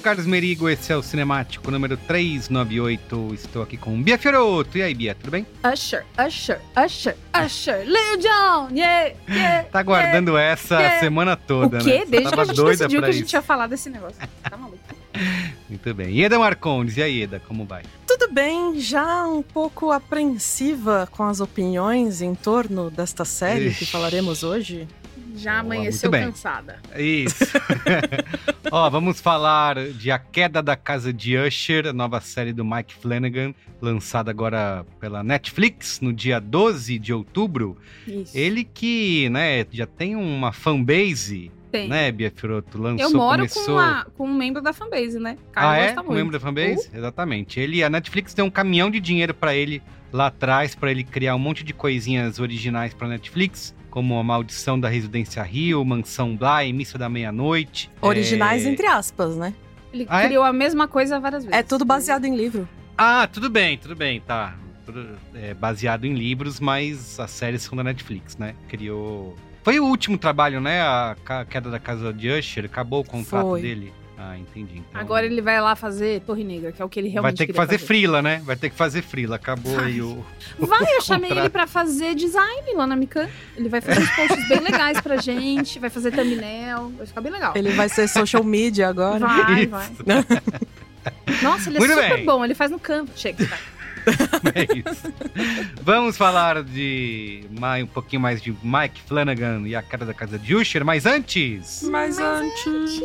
o Carlos Merigo, esse é o Cinemático número 398. Estou aqui com Bia Fioroto. E aí, Bia, tudo bem? Usher, Usher, Usher, Usher, Lil Jon, yeah, yeah. Tá aguardando essa a yeah. semana toda, O quê? né? Você Desde que a gente decidiu que a gente isso. ia falar desse negócio. Tá maluco. Muito bem. Ieda Marcondes, e aí, Ieda, como vai? Tudo bem, já um pouco apreensiva com as opiniões em torno desta série que Ixi. falaremos hoje. Já Boa, amanheceu muito cansada. Isso. Ó, vamos falar de A Queda da Casa de Usher, a nova série do Mike Flanagan, lançada agora pela Netflix no dia 12 de outubro. Isso. Ele que, né, já tem uma fanbase, Tem. né, Bia Fioroto? Lançou, Eu moro começou... com, uma- com um membro da fanbase, né? Ah, Carlos é? gosta Um muito. membro da fanbase? Exatamente. Ele, a Netflix deu um caminhão de dinheiro pra ele lá atrás, pra ele criar um monte de coisinhas originais pra Netflix, como A Maldição da Residência Rio, Mansão Bly, Missa da Meia-Noite. Originais É, entre aspas, né? Ele Ah, é? criou a mesma coisa várias vezes. É tudo baseado em livro. Ah, tudo bem, tudo bem, tá. Tudo, é, baseado em livros, mas as séries são da Netflix, né? Criou. Foi o último trabalho, né? A queda da casa de Usher, acabou o contrato Foi. dele. Ah, entendi. Então, Agora ele vai lá fazer Torre Negra, que é o que ele vai realmente ter que queria fazer frila, né? Vai ter que fazer frila. Acabou Vai. aí o. Vai, eu chamei ele pra fazer design lá na Mikan. Ele vai fazer uns posts bem legais pra gente, vai fazer thumbnail, vai ficar bem legal. Ele vai ser social media agora. Vai, Isso. vai. Nossa, ele é Muito super bem. bom, ele faz no campo. Chega, vai. É isso. Vamos falar de mais, um pouquinho mais de Mike Flanagan e a cara da casa de Usher, mas antes. Mas antes.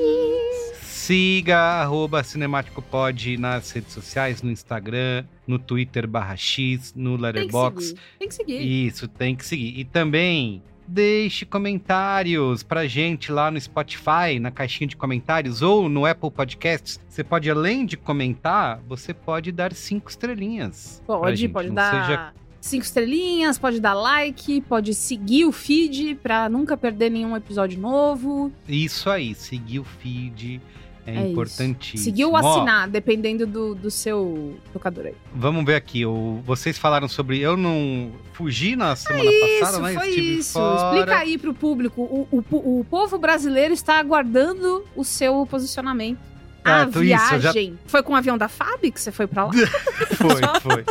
Siga arroba CinemáticoPod nas redes sociais, no Instagram, no Twitter barra X, no Tem que Letterboxd. seguir. Tem que seguir. Isso, tem que seguir. E também deixe comentários pra gente lá no Spotify, na caixinha de comentários, ou no Apple Podcasts. Você pode, além de comentar, você pode dar cinco estrelinhas. Pode, pode Não dar seja- cinco estrelinhas, pode dar like, pode seguir o feed pra nunca perder nenhum episódio novo. Isso aí, seguir o feed. É, É isso. importantíssimo. Seguiu Ó, assinar, dependendo do, do seu tocador aí. vamos ver aqui. O, vocês falaram sobre. Eu não fugi na semana Isso, passada, né? foi Estive isso. fora. Explica aí pro público. O, o, o povo brasileiro está aguardando o seu posicionamento. A Certo, isso, já- viagem. Foi com o avião da FAB que você foi pra lá? Foi, foi.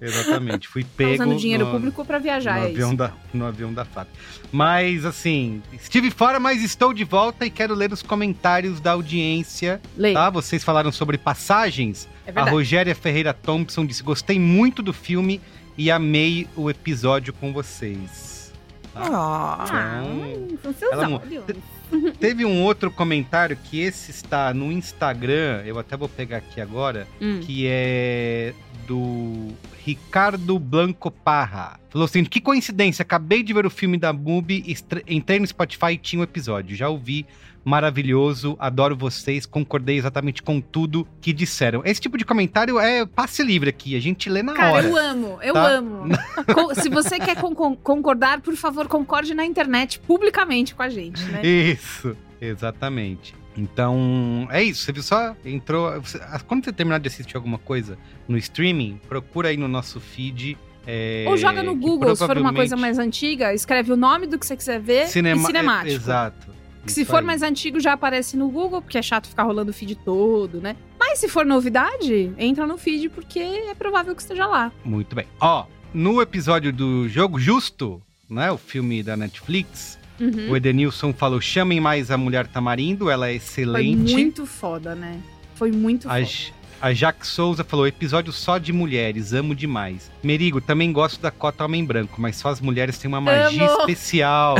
Exatamente. Fui Tá pego. usando dinheiro no- público pra viajar, no é avião isso. da no avião da FAB. Mas assim, estive fora, mas estou de volta e quero ler os comentários da audiência, Leia. tá? Vocês falaram sobre passagens. É A. Rogéria Ferreira Thompson disse: "Gostei muito do filme e amei o episódio com vocês". Ah, Ah, Então, são seus ela olhos. Teve um outro comentário que esse está no Instagram, eu até vou pegar aqui agora, Hum. que é do Ricardo Blanco Parra. Falou assim: que coincidência, acabei de ver o filme da Mubi, entrei no Spotify e tinha o episódio. Já ouvi, maravilhoso, adoro vocês, concordei exatamente com tudo que disseram. Esse tipo de comentário é passe livre aqui, a gente lê na Cara, hora. eu amo, eu tá? amo. Se você quer con- con- concordar, por favor, concorde na internet, publicamente com a gente, né? Isso, exatamente. Então, é isso. Você viu só? Entrou. você- Quando você terminar de assistir alguma coisa no streaming, procura aí no nosso feed. é, Ou joga no Google, se for uma provavelmente- coisa mais antiga, escreve o nome do que você quiser ver Cinema... e cinemático. é, exato. Que se for mais antigo, já aparece no Google, porque é chato ficar rolando o feed todo, né? Mas se for novidade, entra no feed, porque é provável que esteja lá. Muito bem. Ó, no episódio do Jogo Justo, né? O filme da Netflix, Uhum. o Edenilson falou: chamem mais a Mulher Tamarindo, ela é Foi excelente. muito foda, né? Foi muito A, foda. A Jaque Souza falou: episódio só de mulheres, amo demais. Merigo, também gosto da cota Homem Branco, mas só as mulheres têm uma magia Amo. especial.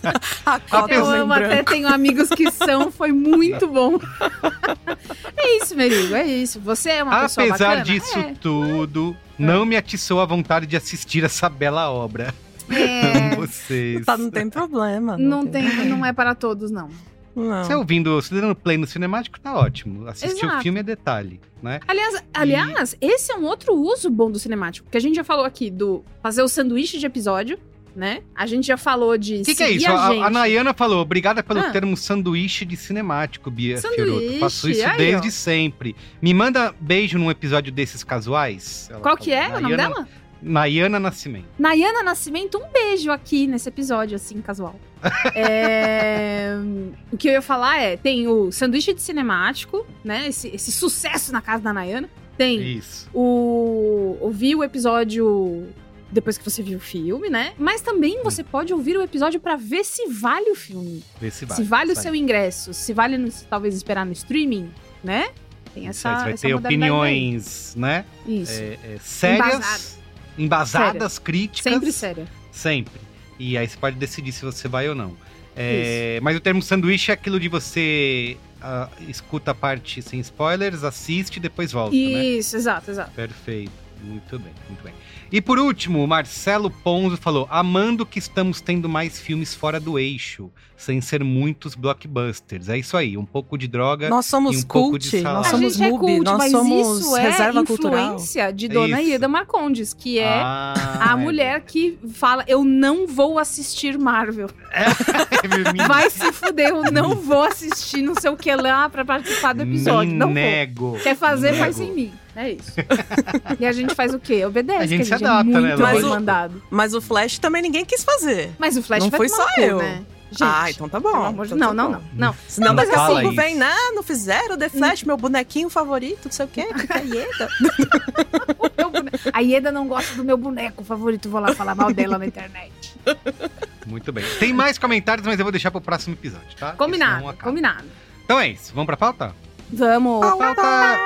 a cota Eu amo, até branco. tenho amigos que são, foi muito bom. é isso, Merigo, é isso. Você é uma pessoa Apesar bacana? disso É. tudo, não me atiçou a vontade de assistir essa bela obra. É, Amo vocês. Tá, não tem problema. não tem, não é para todos, não. Não. Você ouvindo, se dando play no cinemático, tá ótimo. Assistir o filme é detalhe, né? Aliás, aliás, esse é um outro uso bom do cinemático, porque a gente já falou aqui do fazer o sanduíche de episódio, né? A gente já falou de O que, que é isso? a, A, a Nayana falou, obrigada pelo Ah. termo sanduíche de cinemático, Bia Fioroto. Faço isso aí, desde ó. sempre. Me manda beijo num episódio desses casuais. Qual que é o nome dela? Nayana Nascimento. Nayana Nascimento, um beijo aqui nesse episódio, assim, casual. É, O que eu ia falar é, tem o sanduíche de cinemático, né? Esse, esse sucesso na casa da Nayana. Tem Isso. o ouvir o episódio depois que você viu o filme, né? Mas também você pode ouvir o episódio pra ver se vale o filme. Vê se vale. se vale o seu ingresso, se vale no- talvez esperar no streaming, né? Tem Isso aí, essa, você vai essa ter modalidade aí. opiniões, né? Isso. é, é, sérias, embasadas, críticas. Sempre séria. Sempre. E aí você pode decidir se você vai ou não. É, mas o termo sanduíche é aquilo de você ah, escuta a parte sem spoilers, assiste e depois volta, né? Isso, exato, exato. Perfeito. Muito bem, muito bem. E por último, o Marcelo Ponzo falou: amando que estamos tendo mais filmes fora do eixo, sem ser muitos blockbusters. É isso aí, um pouco de droga. Nós somos e um pouco de cult, salada. nós A somos gente é MUBI, cult, nós mas somos isso é reserva cultural. influência de Dona Isso. Ieda Marcondes, que é Ah, a é mulher que fala: Eu não vou assistir Marvel. verdade. Vai se fuder, eu não vou assistir não sei o que lá pra participar do episódio. Me não vou. nego. Quer fazer, Nego. faz sem mim. É isso. e a gente faz o quê? Obedece. A gente que se é adapta, né, muito Mas bem o- mandado. Mas o Flash também ninguém quis fazer. Mas o Flash Não foi só cu, eu. né? Gente, ah, então tá bom. Então Não, tá não, bom. não, não. Senão Não, mas daqui a pouco vem, não, não fizeram The Flash, meu bonequinho favorito, não sei o quê, que que é Ieda. Bone- A Ieda não gosta do meu boneco favorito, vou lá falar mal dela na internet. Muito bem. Tem mais comentários, mas eu vou deixar pro próximo episódio, tá? Combinado, senão combinado. Então é isso. Vamos pra pauta? Vamos. Pauta!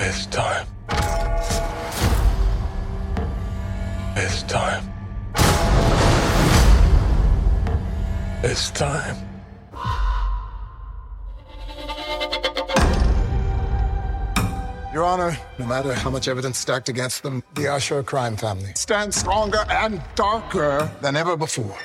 It's time. It's time. It's time. Your Honor, no matter how much evidence stacked against them, the Usher crime family stands stronger and darker than ever before.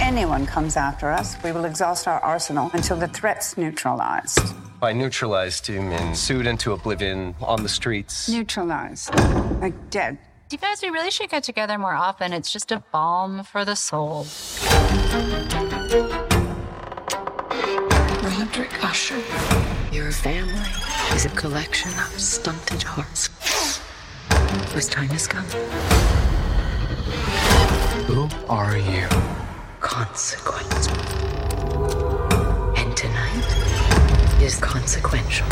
anyone comes after us, we will exhaust our arsenal until the threat's neutralized. By neutralized, do you mean sued into oblivion on the streets? Neutralized. Like dead. You guys, we really should get together more often. It's just a balm for the soul. Roderick Usher, your family is a collection of stunted hearts whose time has come. Who are you? Consequence. And tonight is consequential.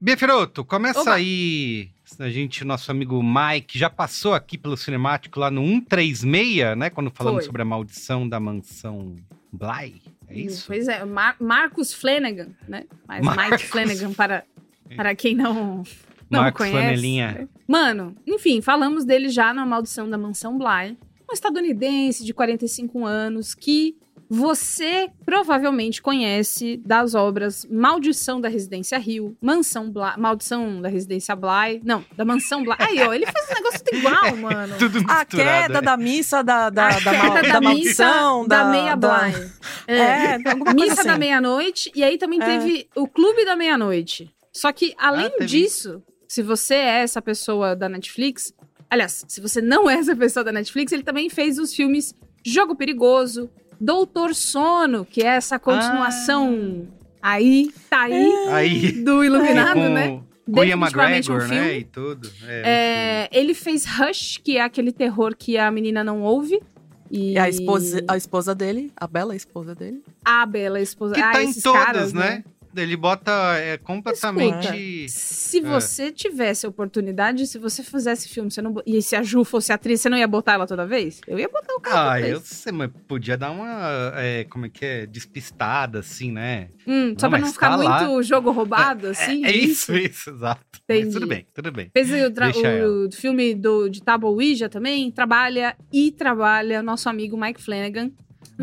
Bia Firoto, começa oh, Oba. aí. A gente, nosso amigo Mike, já passou aqui pelo cinemático lá no 136, né? Quando falamos Foi. sobre a maldição da mansão Bly. É isso? Pois é, Mar Marcus Flanagan, né? Mas Marcus. Mike Flanagan, para, para quem não, não Marcos conhece. Flanelinha. Mano, enfim, falamos dele já na Maldição da Mansão Bly. Um estadunidense de 45 anos que você provavelmente conhece das obras Maldição da Residência Rio, Mansão Bly, Maldição da Residência Bly, não, da Mansão Bly. Aí, ó, ele fez um negócio tudo igual, mano. Tudo A queda é. da missa da, da, A da, queda mal- da missa maldição, da, meia da- Bly. É, coisa Missa assim. da meia-noite, e aí também É. teve o Clube da Meia-Noite. Só que, além Ah, disso, se você é essa pessoa da Netflix, aliás, se você não é essa pessoa da Netflix, ele também fez os filmes Jogo Perigoso, Doutor Sono, que é essa continuação aí, tá aí, Aí. do Iluminado, com, né? Ian Definitivamente um McGregor, né? filme. E tudo. É, É, ele fez Rush, que é aquele terror que a menina não ouve. E E a esposa, a esposa dele, a bela esposa dele. A bela esposa. Que ah, tá em todas, caras, né? Ele bota é, completamente. Se É. você tivesse a oportunidade, se você fizesse filme, você não, e se a Ju fosse atriz, você não ia botar ela toda vez? Eu ia botar o cara Ah, eu sei, mas podia dar uma. é, como é que é? Despistada, assim, né? Hum, só Não, pra não ficar tá lá. muito jogo roubado, assim. é, é isso, isso, exato. Tudo bem, tudo bem. Fez o, tra- o filme do, de Tabo Ouija também, trabalha e trabalha nosso amigo Mike Flanagan.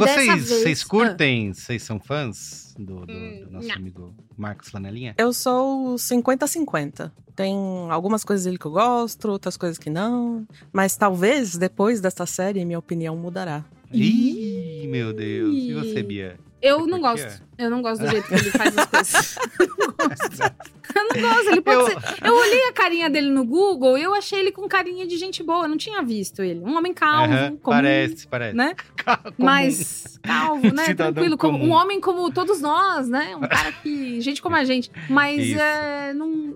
Vocês, vez- vocês Ah. curtem? Vocês são fãs do, do- do Hum, nosso não. amigo Marcos Lanelinha? Eu sou 50-50. Tem algumas coisas dele que eu gosto, outras coisas que não. Mas talvez depois dessa série minha opinião mudará. Ih, meu Deus. E você, Bia? Eu Você não curtia? gosto. Eu não gosto do jeito que ele faz as coisas. eu não gosto. Eu não gosto. Ele pode Eu- ser. Eu olhei a carinha dele no Google e eu achei ele com carinha de gente boa. Eu não tinha visto ele. Um homem calvo, comum, parece, parece. né? Mas calvo, né? Cidadão Tranquilo, como comum. um homem como todos nós, né? Um cara que gente como a gente. Mas é, não,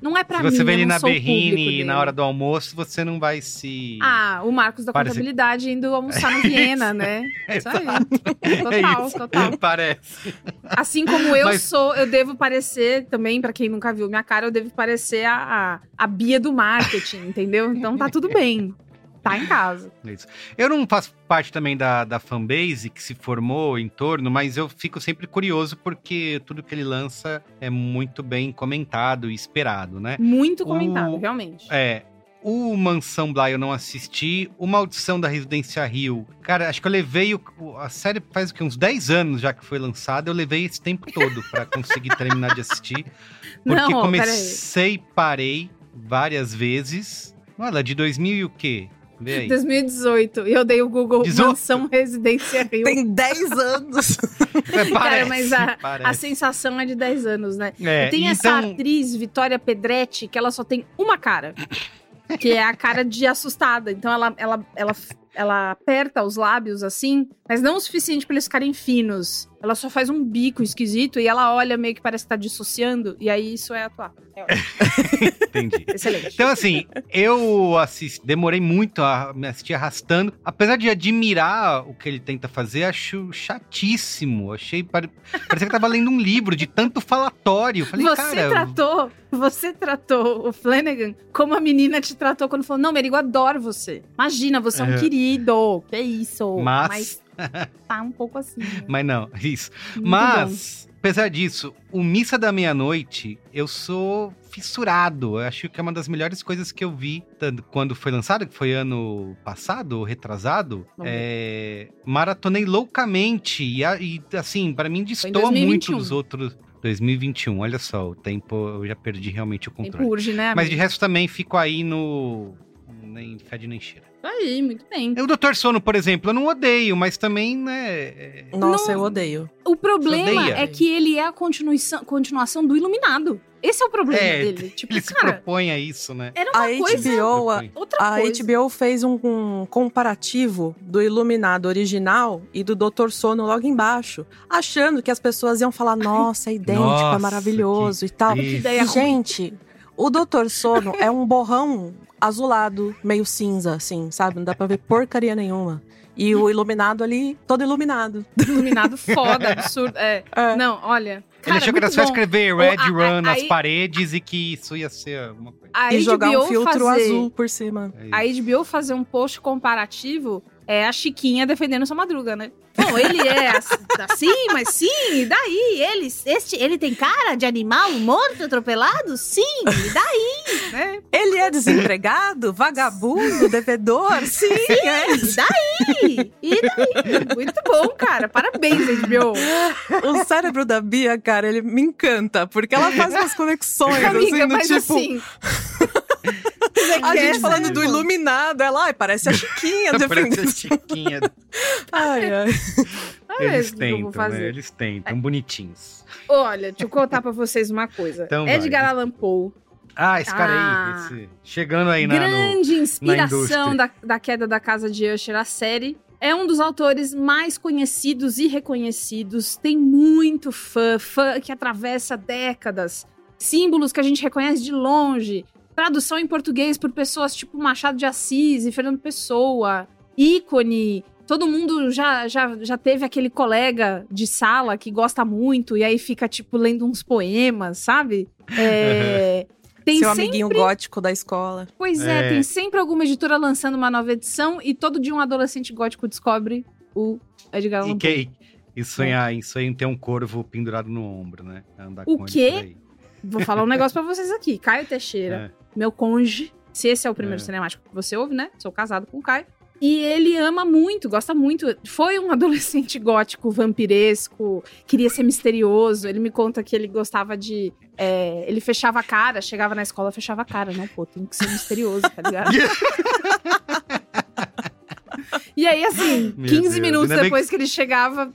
não é pra Se mim. você vê ele na Berrine dele. na hora do almoço, você não vai se. Ah, o Marcos da Parece- contabilidade indo almoçar no Viena, né? Isso aí. Total, é isso. total. Parece. Assim como eu Mas- sou, eu devo parecer também, pra quem nunca viu minha cara, eu devo parecer a, a, a Bia do marketing, entendeu? Então tá tudo bem. Tá em casa. Isso. Eu não faço parte também da, da fanbase que se formou em torno, mas eu fico sempre curioso porque tudo que ele lança é muito bem comentado e esperado, né? Muito comentado, O- realmente. É. O Mansão Bly eu não assisti. O Maldição da Residência Rio. Cara, acho que eu levei. O, a série faz o quê? Uns 10 anos já que foi lançada. Eu levei esse tempo todo pra conseguir terminar de assistir. Porque Não, comecei e parei várias vezes. Olha, de 2000 e o quê? Vê aí. 2018. E eu dei o Google 18? Mansão Residência Rio. Tem 10 anos! É, Cara, parece, mas a, a sensação é de 10 anos, né? É, E tem essa então- atriz, Vitória Pedretti, que ela só tem uma cara. Que é a cara de assustada. Então ela, ela, ela, ela aperta os lábios assim, mas não o suficiente pra eles ficarem finos. Ela só faz um bico esquisito e ela olha meio que parece que tá dissociando. E aí isso é atuar. É ótimo. Entendi. Excelente. Então, assim, eu assisti, demorei muito a me assistir arrastando. Apesar de admirar o que ele tenta fazer, acho chatíssimo. Achei. pare- Parecia que eu tava lendo um livro de tanto falatório. Falei, você cara. tratou, você tratou o Flanagan como a menina te tratou quando falou: Não, Merigo, adoro você. Imagina, você é um É. querido. Que isso? Mas- tá um pouco assim. né? Mas não, isso. Muito Mas, apesar disso, o Missa da Meia-Noite, eu sou fissurado. Eu acho que é uma das melhores coisas que eu vi quando foi lançado, que foi ano passado, ou retrasado. É, maratonei loucamente. E, e, assim, para mim, destoa muito 2021. dos outros. 2021, olha só, o tempo eu já perdi realmente o controle. purge, né? Mas de resto também fico aí no nem fede nem cheira. Aí, muito bem. O Doutor Sono, por exemplo, eu não odeio, mas também, né... é- Nossa, Não- eu odeio. O problema é que ele é a continuação, continuação do Iluminado. Esse é o problema É, dele. Tipo, Ele se cara, propõe a isso, né? era uma A coisa... HBO, a, Outra a coisa. HBO fez um, um comparativo do Iluminado original e do Doutor Sono logo embaixo, achando que as pessoas iam falar: nossa, é idêntico, Nossa, é maravilhoso e tal. isso. ideia gente, o Doutor Sono é um borrão azulado, meio cinza, assim, sabe? Não dá pra ver porcaria nenhuma. E o iluminado ali, todo iluminado. Iluminado foda, absurdo. É. É. Não, olha. Cara, ele achou que era só bom. escrever Red a- a- Run nas aí- paredes e que isso ia ser alguma coisa. A e jogar um filtro fazer, azul por cima. É. A HBO fazer um post comparativo é a Chiquinha defendendo sua madruga, né? Bom, ele é ass- assim, mas sim, e daí? Ele, este, ele tem cara de animal morto, atropelado? Sim, e daí? né? Ele é desempregado, vagabundo, devedor? Sim, é. E daí? E daí? Muito bom, cara. Parabéns, HBO. O cérebro da Bia, cara, ele me encanta, porque ela faz umas conexões, Amiga, assim, do tipo... assim... A gente falando né, do iluminado, ela, ai, parece a Chiquinha Parece a defendendo. Chiquinha. Ai, ai. Eles é, eu vou tentam, né? Eles tentam, bonitinhos. Olha, deixa eu contar pra vocês uma coisa. Então vai. Edgar Allan Poe, Ah, esse cara Ah. aí, esse- chegando aí na, no... grande inspiração indústria. da, da queda da casa de Usher, a série. É um dos autores mais conhecidos e reconhecidos. Tem muito fã, fã que atravessa décadas. Símbolos que a gente reconhece de longe. Tradução em português por pessoas tipo Machado de Assis e Fernando Pessoa. Ícone. Todo mundo já, já, já teve aquele colega de sala que gosta muito e aí fica, tipo, lendo uns poemas, sabe? É, Tem Seu sempre... amiguinho gótico da escola. Pois é, É. tem sempre alguma editora lançando uma nova edição e todo dia um adolescente gótico descobre o Edgar Allan E, Poe. que, e sonhar, e sonhar em ter um corvo pendurado no ombro, né? Andar O com quê? Vou falar um negócio pra vocês aqui. Caio Teixeira, meu cônjuge, se esse é o primeiro É. cinemático que você ouve, né? Sou casado com o Caio. E ele ama muito, gosta muito. Foi um adolescente gótico, vampiresco, queria ser misterioso. Ele me conta que ele gostava de. é, ele fechava a cara, chegava na escola, fechava a cara. Não, pô, tem que ser misterioso, tá ligado? E aí, assim, Meu 15 Deus, minutos ainda depois que ele chegava,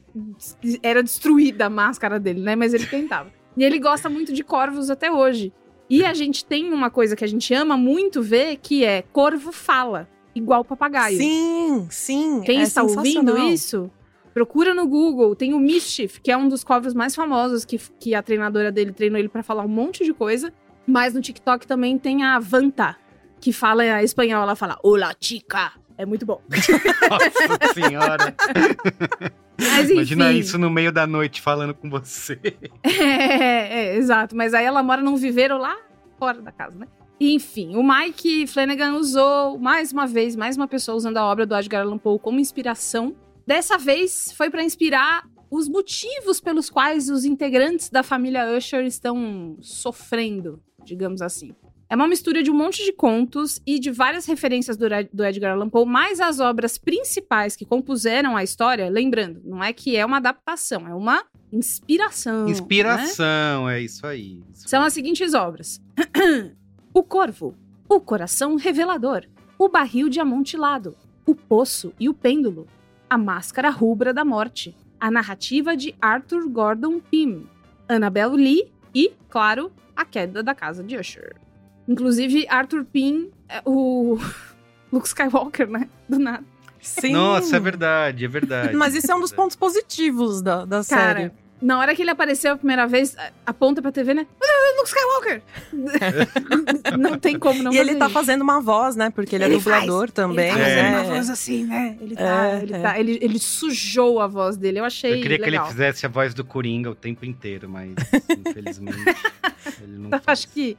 era destruída a máscara dele, né? Mas ele tentava. E ele gosta muito de corvos até hoje. E a gente tem uma coisa que a gente ama muito ver, que é corvo fala, igual papagaio. Sim, sim. Quem é está ouvindo isso, procura no Google. Tem o Mischief, que é um dos corvos mais famosos, que, que a treinadora dele treinou ele pra falar um monte de coisa. Mas no TikTok também tem a Vanta, que fala espanhol. Ela fala, Olá, chica. É muito bom. Nossa senhora. Mas enfim. Imagina isso no meio da noite falando com você. É, é, exato. Mas aí ela mora num viveiro lá fora da casa, né? E, Enfim, o Mike Flanagan usou mais uma vez, mais uma pessoa usando a obra do Edgar Allan Poe como inspiração. Dessa vez foi para inspirar os motivos pelos quais os integrantes da família Usher estão sofrendo, digamos assim. É uma mistura de um monte de contos e de várias referências do, do Edgar Allan Poe, mais as obras principais que compuseram a história. Lembrando, não é que é uma adaptação, é uma inspiração. né? Inspiração, é isso aí. Isso São as seguintes obras: O Corvo, O Coração Revelador, O Barril de Amontilado, O Poço e o Pêndulo, A Máscara Rubra da Morte, A Narrativa de Arthur Gordon Pym, Annabelle Lee e, claro, A Queda da Casa de Usher. Inclusive, Arthur Pym é o Luke Skywalker, né? Do nada. Sim. Nossa, é verdade, é verdade. Mas isso é um dos verdade. pontos positivos da, da Cara, série. na hora que ele apareceu a primeira vez, aponta pra TV, né? "Ah, Luke Skywalker! não tem como não e ele tá isso. fazendo uma voz, né? Porque ele, é Ele dublador faz. também. Ele tá fazendo É. uma voz assim, né? Ele tá, É, ele, é. tá ele, ele sujou a voz dele. Eu achei Eu queria que legal. ele fizesse a voz do Coringa o tempo inteiro, mas infelizmente ele não faz. acho que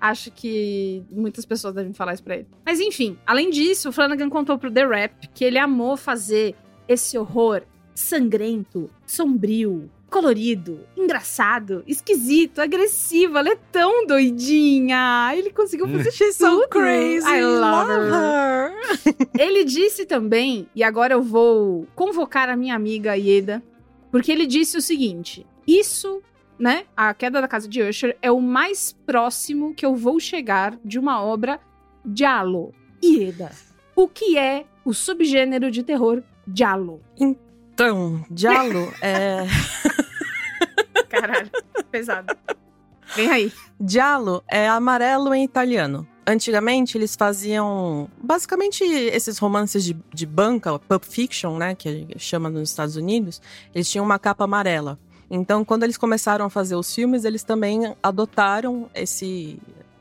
acho que muitas pessoas devem falar isso pra ele. Mas enfim, além disso, o Flanagan contou pro The Rap que ele amou fazer esse horror sangrento, sombrio, colorido, engraçado, esquisito, agressivo. Ela é tão doidinha. Ele conseguiu fazer She's so tudo. crazy. I love love her. her. Ele disse também, e agora eu vou convocar a minha amiga Ieda, porque ele disse o seguinte: isso, né, a queda da casa de Usher é o mais próximo que eu vou chegar de uma obra giallo. Ieda, o que é o subgênero de terror giallo? Então, Giallo é. Caralho, pesado. Vem aí. Giallo é amarelo em italiano. Antigamente eles faziam basicamente esses romances de, de banca, pulp fiction, né, que chama nos Estados Unidos, eles tinham uma capa amarela. Então, quando eles começaram a fazer os filmes, eles também adotaram esse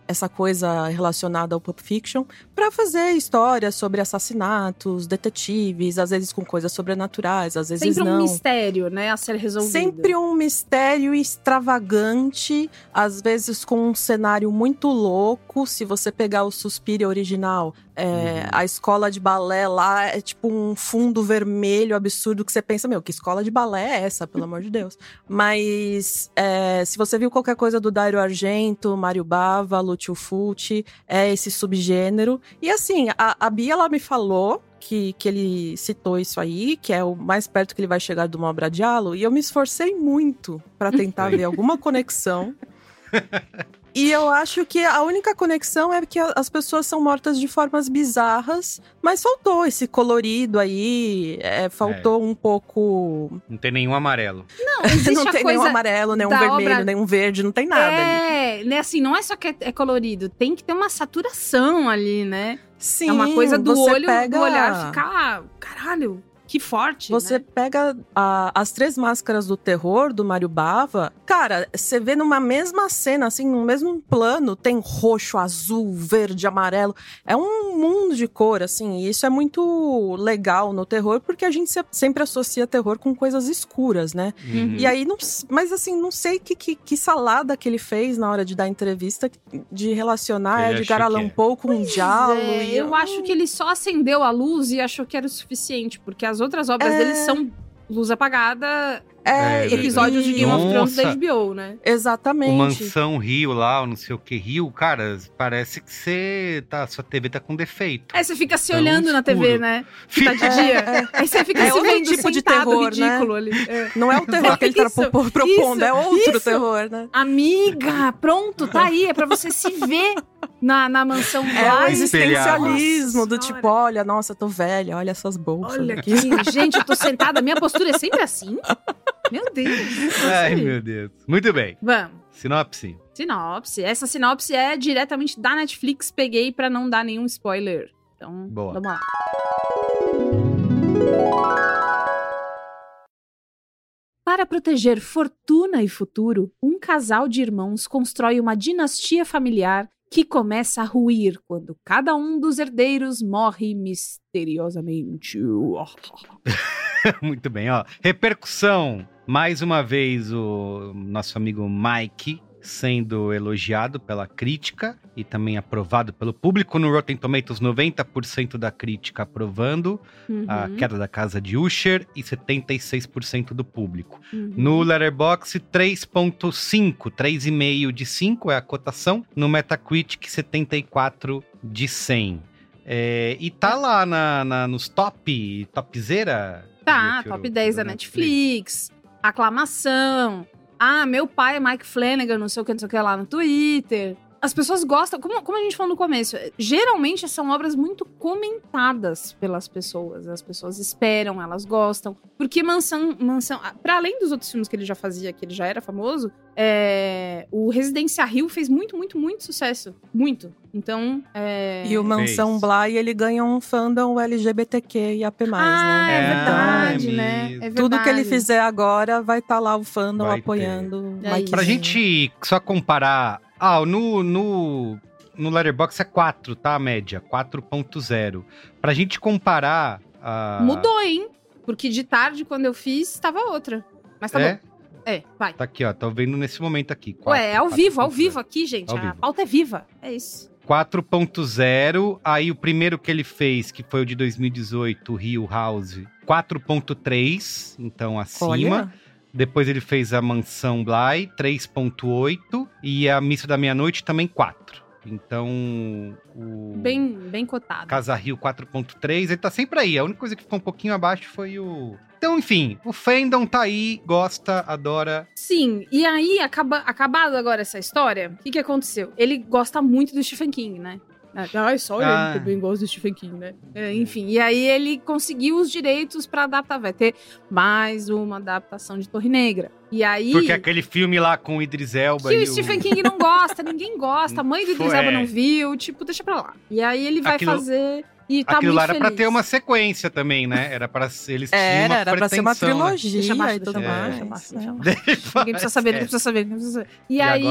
essa coisa relacionada ao Pulp Fiction para fazer histórias sobre assassinatos, detetives, às vezes com coisas sobrenaturais, às vezes Sempre não. um mistério, né, a ser resolvido. Sempre um mistério extravagante, às vezes com um cenário muito louco. Se você pegar o Suspiria original, é, a escola de balé lá é tipo um fundo vermelho absurdo que você pensa, meu, que escola de balé é essa, pelo amor de Deus? Mas é, se você viu qualquer coisa do Dairo Argento, Mário Bava, Lúcio Fulci, é esse subgênero. E assim, a, a Bia, ela me falou que, que ele citou isso aí, que é o mais perto que ele vai chegar de uma obra de Halo, e eu me esforcei muito para tentar ver alguma conexão. E eu acho que a única conexão é que as pessoas são mortas de formas bizarras, mas faltou esse colorido aí, é, faltou um pouco. Não tem nenhum amarelo. Não, existe não a tem coisa nenhum amarelo, nenhum vermelho, obra- nenhum verde, não tem nada ali. É, né, assim, não é só que é, é colorido, tem que ter uma saturação ali, né? Sim, é uma coisa do olho, pega- do olhar ficar, caralho, que forte, Você né? pega a- as três máscaras do terror do Mário Bava, cara, você vê numa mesma cena, assim, no mesmo plano, tem roxo, azul, verde, amarelo. É um mundo de cor, assim, e isso é muito legal no terror, porque a gente se- sempre associa terror com coisas escuras, né? Uhum. E aí, não, mas assim, não sei que, que, que salada que ele fez na hora de dar entrevista de relacionar Edgar que Allan é. Poe com Diallo. É, e eu acho que ele só acendeu a luz e achou que era o suficiente, porque as outras obras dele são luz apagada, É, É, episódios de Game of Thrones da Nossa. HBO, né? Exatamente. O Mansão Rio lá, não sei o que Rio, cara, parece que você tá, sua TV tá com defeito. Aí você fica se Tão olhando na TV, né? Que tá de dia. Aí você fica É se outro vendo tipo de terror, né? ridículo ali. É. Não é o terror que ele tá Isso, pro- propondo, isso, é outro isso. terror, né? Amiga, pronto, tá aí. É pra você se ver na, na mansão É o existencialismo Nossa do tipo, olha, nossa, tô velha, olha essas bolsas Olha aqui. gente, eu tô sentada, minha postura é sempre assim? Meu Deus. Ai, meu Deus. Muito bem. Vamos. Sinopse. Sinopse. Essa sinopse é diretamente da Netflix. Peguei pra não dar nenhum spoiler. Então, Boa. vamos lá. Para proteger fortuna e futuro, um casal de irmãos constrói uma dinastia familiar que começa a ruir quando cada um dos herdeiros morre misteriosamente. Muito bem, ó. Repercussão. Mais uma vez o nosso amigo Mike sendo elogiado pela crítica e também aprovado pelo público no Rotten Tomatoes, 90% da crítica aprovando a Uhum. queda da casa de Usher e 76% do público. Uhum. No Letterboxd, 3.5, 3,5 de 5 é a cotação. No Metacritic, 74 de 100. É, e tá lá na, na- nos top, topzera. Tá, top 10 da do Netflix, aclamação. Ah, meu pai é Mike Flanagan, não sei o que, não sei o que lá no Twitter. As pessoas gostam, como, como a gente falou no começo, geralmente são obras muito comentadas pelas pessoas. As pessoas esperam, elas gostam. Porque Mansão, Mansão para além dos outros filmes que ele já fazia, que ele já era famoso, é, o Residência Rio fez muito, muito, muito sucesso. Muito. Então, é... E o Mansão Bly, ele ganha um fandom LGBTQ e AP+, Ah, né? é verdade, é né? mesmo. É Tudo que ele verdade. fizer agora vai estar lá o fandom Vai apoiando. É. Pra gente só comparar. Ah, no, no, no Letterboxd é 4, tá? A média. 4.0. Pra gente comparar. A... Mudou, hein? Porque de tarde, quando eu fiz, tava outra. Mas tá É? bom. É, vai. Tá aqui, ó. Tô vendo nesse momento aqui. Ué, é ao vivo, ao 4.0. vivo aqui, gente. Ao a vivo. pauta é viva. É isso. 4.0. Aí o primeiro que ele fez, que foi o de 2018, o Rio House, 4.3. Então acima. Olha, Depois ele fez a Mansão Bly, 3.8. E a Missa da Meia-Noite também 4. Então, o Bem, bem cotado. Casa Rio 4.3, ele tá sempre aí. A única coisa que ficou um pouquinho abaixo foi o... Então, enfim, o fandom tá aí, gosta, adora. Sim, e aí, acaba, acabado agora essa história, o que, que aconteceu? Ele gosta muito do Stephen King, né? Ah, só Ah. ele também gosta do Stephen King, né? É, enfim, e aí ele conseguiu os direitos pra adaptar. Vai ter mais uma adaptação de Torre Negra. E aí. Porque aquele filme lá com o Idris Elba Que e o Stephen King não gosta, ninguém gosta, a mãe do Idris Elba é. não viu, tipo, deixa pra lá. E aí ele vai Aquilo- fazer. E tá Aquilo muito lá era pra feliz. ter uma sequência também, né? Era pra ser- eles tinham Era, uma era pra ser uma pretensão, né? trilogia Deixa e deixa tudo abaixo, mais. deixa. Ninguém precisa saber, ninguém precisa saber, ninguém precisa saber. E, E aí,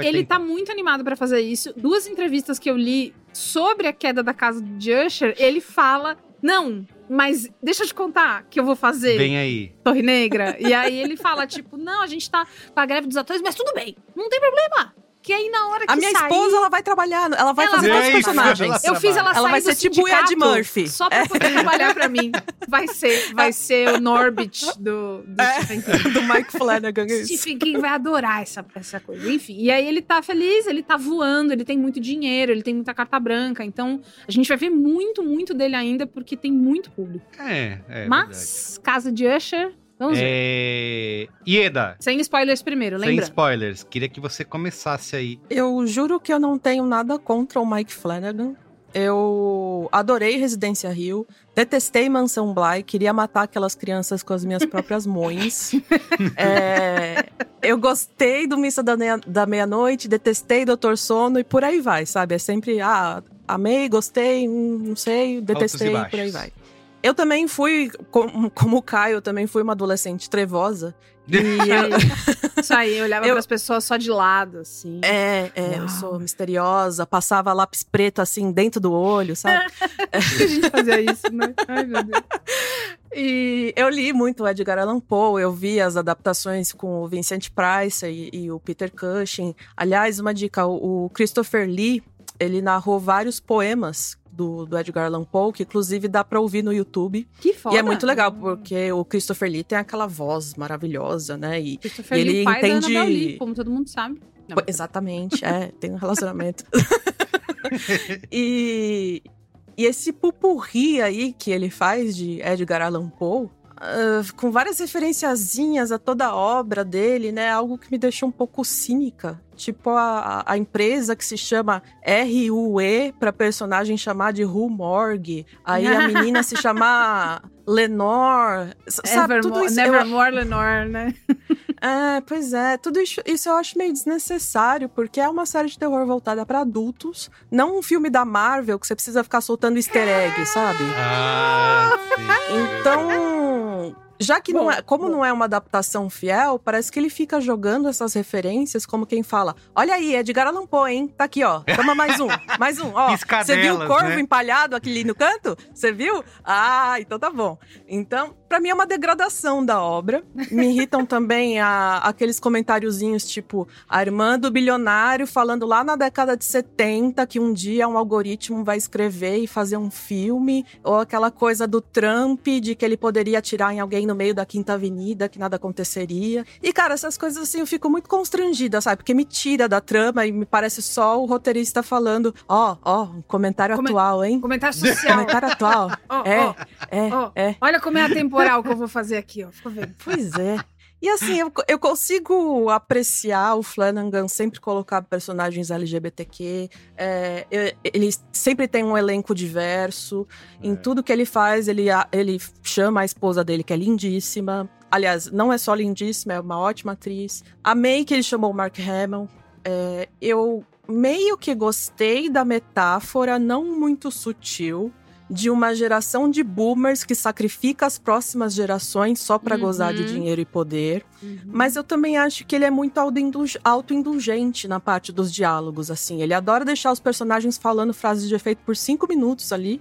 ele tentar. tá muito animado pra fazer isso. Duas entrevistas que eu li sobre a queda da casa de Usher, ele fala: Não, mas deixa eu te contar que eu vou fazer Vem aí. Torre Negra. e aí ele fala: Tipo, não, a gente tá com a greve dos atores, mas tudo bem, não tem problema. Que aí na hora que A minha sair, esposa, ela vai trabalhar, ela vai Ela fazer vai todos os fazer, personagens. Eu fiz ela Ela sair vai ser tipo o Ed Murphy. Só pra poder trabalhar pra mim. Vai ser, vai ser o Norbit do, do É. Stephen King. do Mike Flanagan. Stephen King vai adorar essa, essa coisa. Enfim, e aí ele tá feliz, ele tá voando, ele tem muito dinheiro, ele tem muita carta branca. Então, a gente vai ver muito, muito dele ainda, porque tem muito público. É, é Mas, Casa de Usher, vamos ver. É... Ieda, Sem spoilers primeiro, sem lembra? spoilers, queria que você começasse aí. Eu juro que eu não tenho nada contra o Mike Flanagan. Eu adorei Residência Rio, detestei Mansão Bly, queria matar aquelas crianças com as minhas próprias mães. É, eu gostei do Missa da, Meia- da Meia-Noite, detestei Doutor Sono e por aí vai, sabe? É sempre, ah, amei, gostei, hum, não sei, detestei, baixos. por aí vai. Eu também fui, como, como o Caio, eu também fui uma adolescente trevosa. E eu- Isso aí, eu olhava Eu- pras pessoas só de lado, assim. É, é, eu sou misteriosa, passava lápis preto assim dentro do olho, sabe? que a gente fazia isso, né? Ai, meu Deus. e eu li muito o Edgar Allan Poe, eu vi as adaptações com o Vincent Price e, e o Peter Cushing. Aliás, uma dica, o, o Christopher Lee, ele narrou vários poemas do, do Edgar Allan Poe, que inclusive dá pra ouvir no YouTube. Que foda. E é muito legal, porque o Christopher Lee tem aquela voz maravilhosa, né? E, Christopher e ele Lee, pai da entende... Annabelle Lee, como todo mundo sabe. Não, Exatamente, é, tem um relacionamento. e, e esse pupurri aí que ele faz de Edgar Allan Poe, ah, com várias referenciazinhas a toda a obra dele, né? Algo que me deixou um pouco cínica. Tipo a, a empresa que se chama RUE para personagem chamar de Ru Morgue. Aí a menina se chamar Lenore. Sabe, tudo Evermore, isso. eu- Nevermore Lenore, né? é, pois é. Tudo isso, isso eu acho meio desnecessário, porque é uma série de terror voltada pra adultos, não um filme da Marvel que você precisa ficar soltando easter egg, sabe? Ah, sim. Então, já que não Bom, é, como não é uma adaptação fiel, parece que ele fica jogando essas referências como quem fala: "Olha aí, Edgar Allan Poe, hein? Tá aqui, ó. Toma mais um, mais um, ó. Você viu o corvo né? empalhado aqui no canto? Você viu? Ah, então tá bom. Então, pra mim é uma degradação da obra. Me irritam também a- aqueles comentáriozinhos tipo a irmã do bilionário falando lá na década de 70 que um dia um algoritmo vai escrever e fazer um filme, ou aquela coisa do Trump de que ele poderia atirar em alguém no meio da Quinta Avenida, que nada aconteceria. E cara, essas coisas assim eu fico muito constrangida, sabe? Porque me tira da trama e me parece só o roteirista falando, ó, ó, um comentário Come- atual, hein? Comentário social. Comentário atual. Ó, é, é, é. Olha como é a temporal que eu vou fazer aqui, ó. Fica vendo. Pois é. E assim, eu, eu consigo apreciar o Flanagan sempre colocar personagens LGBTQ. é, ele sempre tem um elenco diverso. Em tudo que ele faz, ele, ele chama a esposa dele, que é lindíssima. Aliás, não é só lindíssima, é uma ótima atriz. Amei que ele chamou o Mark Hamill. É, eu meio que gostei da metáfora, não muito sutil, de uma geração de boomers que sacrifica as próximas gerações só pra Uhum. gozar de dinheiro e poder. Mas eu também acho que ele é muito autoindulg- autoindulgente na parte dos diálogos, assim. Ele adora deixar os personagens falando frases de efeito por cinco minutos ali.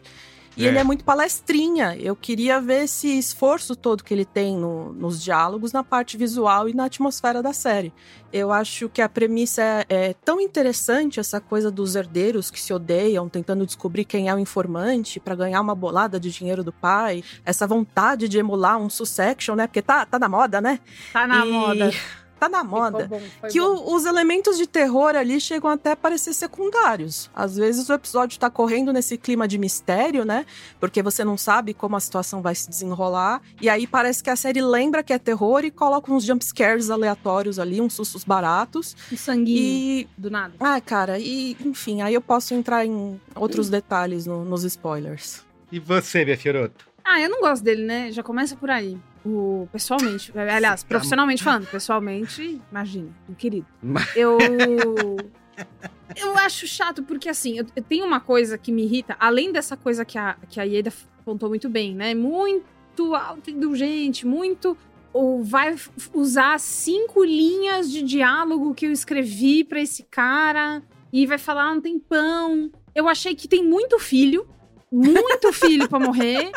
E É. ele é muito palestrinha. Eu queria ver esse esforço todo que ele tem no- nos diálogos, na parte visual e na atmosfera da série. Eu acho que a premissa é, é tão interessante, essa coisa dos herdeiros que se odeiam, tentando descobrir quem é o informante para ganhar uma bolada de dinheiro do pai. Essa vontade de emular um Sussection, né? Porque tá, tá na moda, né? Tá na E- moda. tá na moda. bom, foi que o- os elementos de terror ali chegam até a parecer secundários. Às vezes o episódio tá correndo nesse clima de mistério, né? Porque você não sabe como a situação vai se desenrolar. E aí parece que a série lembra que é terror e coloca uns jumpscares aleatórios ali, uns sustos baratos. Um sanguinho E. do nada. Ah, cara, e enfim, aí eu posso entrar em outros detalhes no- nos spoilers. E você, minha Fioroto? Ah, eu não gosto dele, né? Já começa por aí. O, pessoalmente, aliás, profissionalmente falando, pessoalmente, imagina, um querido. Eu. Eu acho chato porque, assim, eu, eu tenho uma coisa que me irrita, além dessa coisa que a, que a Ieda apontou muito bem, né? Muito autoindulgente, muito. Ou vai usar cinco linhas de diálogo que eu escrevi pra esse cara e vai falar um tempão. Eu achei que tem muito filho, muito filho pra morrer.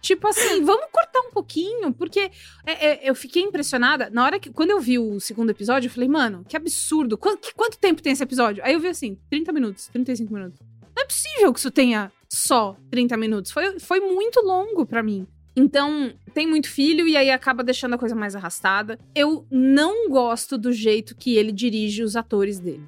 Tipo assim, vamos cortar um pouquinho, porque é, é, eu fiquei impressionada. Na hora que. Quando eu vi o segundo episódio, eu falei, mano, que absurdo. Qu- que- quanto tempo tem esse episódio? Aí eu vi assim, 30 minutos, 35 minutos. Não é possível que isso tenha só 30 minutos. Foi, foi muito longo pra mim. Então, tem muito filho e aí acaba deixando a coisa mais arrastada. Eu não gosto do jeito que ele dirige os atores dele.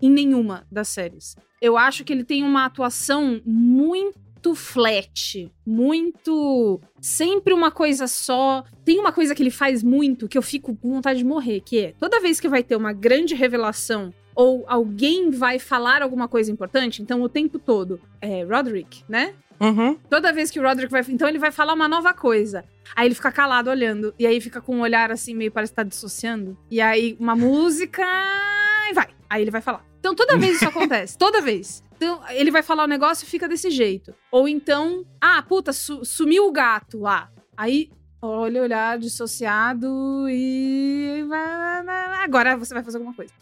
Em nenhuma das séries. Eu acho que ele tem uma atuação muito flat, muito sempre uma coisa só. Tem uma coisa que ele faz muito que eu fico com vontade de morrer, que é toda vez que vai ter uma grande revelação ou alguém vai falar alguma coisa importante, então o tempo todo é Roderick, né? Uhum. Toda vez que o Roderick vai. Então ele vai falar uma nova coisa. Aí ele fica calado olhando. E aí fica com um olhar assim, meio parece que tá dissociando. E aí uma música. E vai. Aí ele vai falar. Então toda vez isso acontece. Toda vez. Então ele vai falar o negócio e fica desse jeito. Ou então. Ah, puta, su- sumiu o gato lá. Aí. Olha, olhar dissociado e. Agora você vai fazer alguma coisa.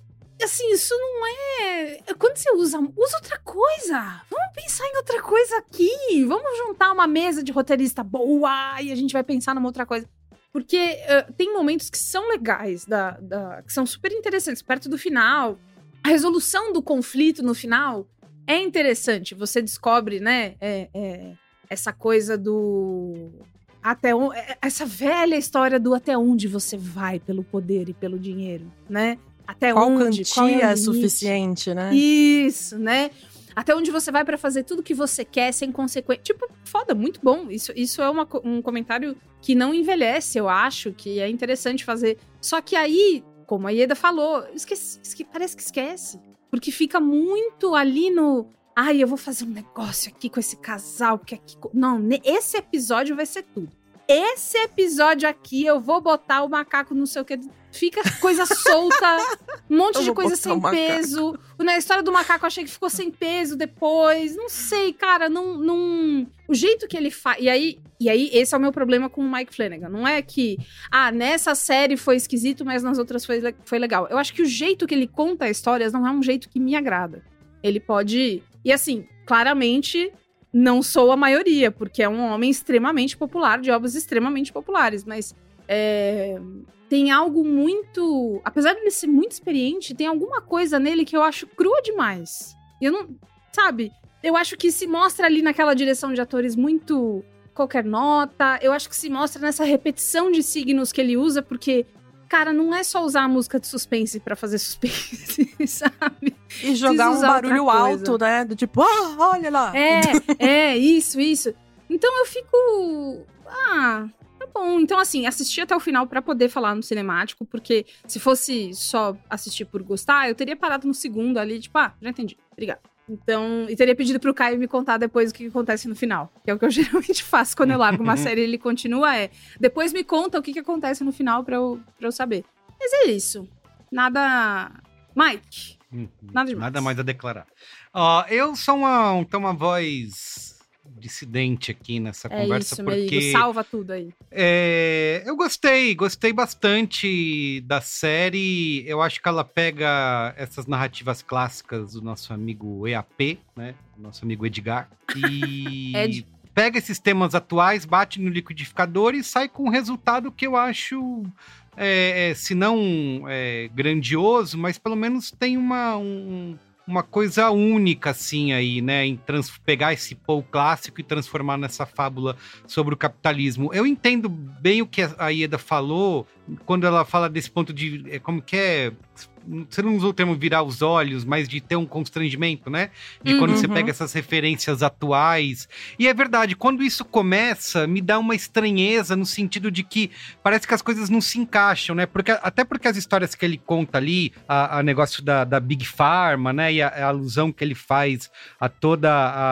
Assim, isso não é. Quando você usa. Usa outra coisa. Vamos pensar em outra coisa aqui. Vamos juntar uma mesa de roteirista boa e a gente vai pensar numa outra coisa. Porque eh, tem momentos que são legais, da, da- que são super interessantes, perto do final. A resolução do conflito no final é interessante. Você descobre, né, é- é, essa coisa do. Até on- é- essa velha história do até onde você vai pelo poder e pelo dinheiro, né? Até Qual onde? quantia qual é, é suficiente, né? Isso, né? Até onde você vai pra fazer tudo que você quer sem consequência. Tipo, foda, muito bom. Isso, isso é uma um comentário que não envelhece, eu acho, que é interessante fazer. Só que aí, como a Ieda falou, esquece, esque- parece que esquece. Porque fica muito ali no. Ai, eu vou fazer um negócio aqui com esse casal, porque aqui. co-" Não, esse episódio vai ser tudo. Esse episódio aqui, eu vou botar o macaco não sei o que. Fica coisa solta, um monte de coisa sem peso. Na história do macaco, eu achei que ficou sem peso depois. Não sei, cara, não. não... O jeito que ele faz. E aí, e aí, esse é o meu problema com o Mike Flanagan. Não é que, ah, nessa série foi esquisito, mas nas outras foi, le- foi legal. Eu acho que o jeito que ele conta histórias não é um jeito que me agrada. Ele pode. E assim, claramente. Não sou a maioria, porque é um homem extremamente popular, de obras extremamente populares, mas é, tem algo muito. Apesar de ele ser muito experiente, tem alguma coisa nele que eu acho crua demais. Eu não. Sabe? Eu acho que se mostra ali naquela direção de atores muito qualquer nota. Eu acho que se mostra nessa repetição de signos que ele usa, porque. Cara, não é só usar a música de suspense pra fazer suspense, sabe? E jogar um barulho alto, né? Do tipo, ah, olha lá. É, é, isso, isso. Então eu fico. Ah, tá bom. Então, assim, assisti até o final pra poder falar no cinemático, porque se fosse só assistir por gostar, eu teria parado no segundo ali, tipo, ah, já entendi. Obrigado. Então, e teria pedido pro Caio me contar depois o que acontece no final. Que é o que eu geralmente faço quando eu largo uma série e ele continua, é. Depois me conta o que, que acontece no final pra eu, pra eu saber. Mas é isso. Nada. Mike. Uhum. Nada demais. Nada mais a declarar. Ó, eu sou uma, então uma voz dissidente aqui nessa É conversa, isso, porque amigo. Salva tudo aí. é, eu gostei, gostei bastante da série. Eu acho que ela pega essas narrativas clássicas do nosso amigo EAP, né? Nosso amigo Edgar. E Ed. pega esses temas atuais, bate no liquidificador e sai com um resultado que eu acho, é, é, se não é, grandioso, mas pelo menos tem uma, um, uma coisa única, assim, aí, né? Em pegar esse Poe clássico e transformar nessa fábula sobre o capitalismo. Eu entendo bem o que a Ieda falou quando ela fala desse ponto de. é, Como que é? Você não usou o termo virar os olhos, mas de ter um constrangimento, né? De quando você Uhum. pega essas referências atuais. E é verdade, quando isso começa, me dá uma estranheza no sentido de que parece que as coisas não se encaixam, né? Porque, até porque as histórias que ele conta ali, a, a negócio da, da Big Pharma, né? E a, a alusão que ele faz a toda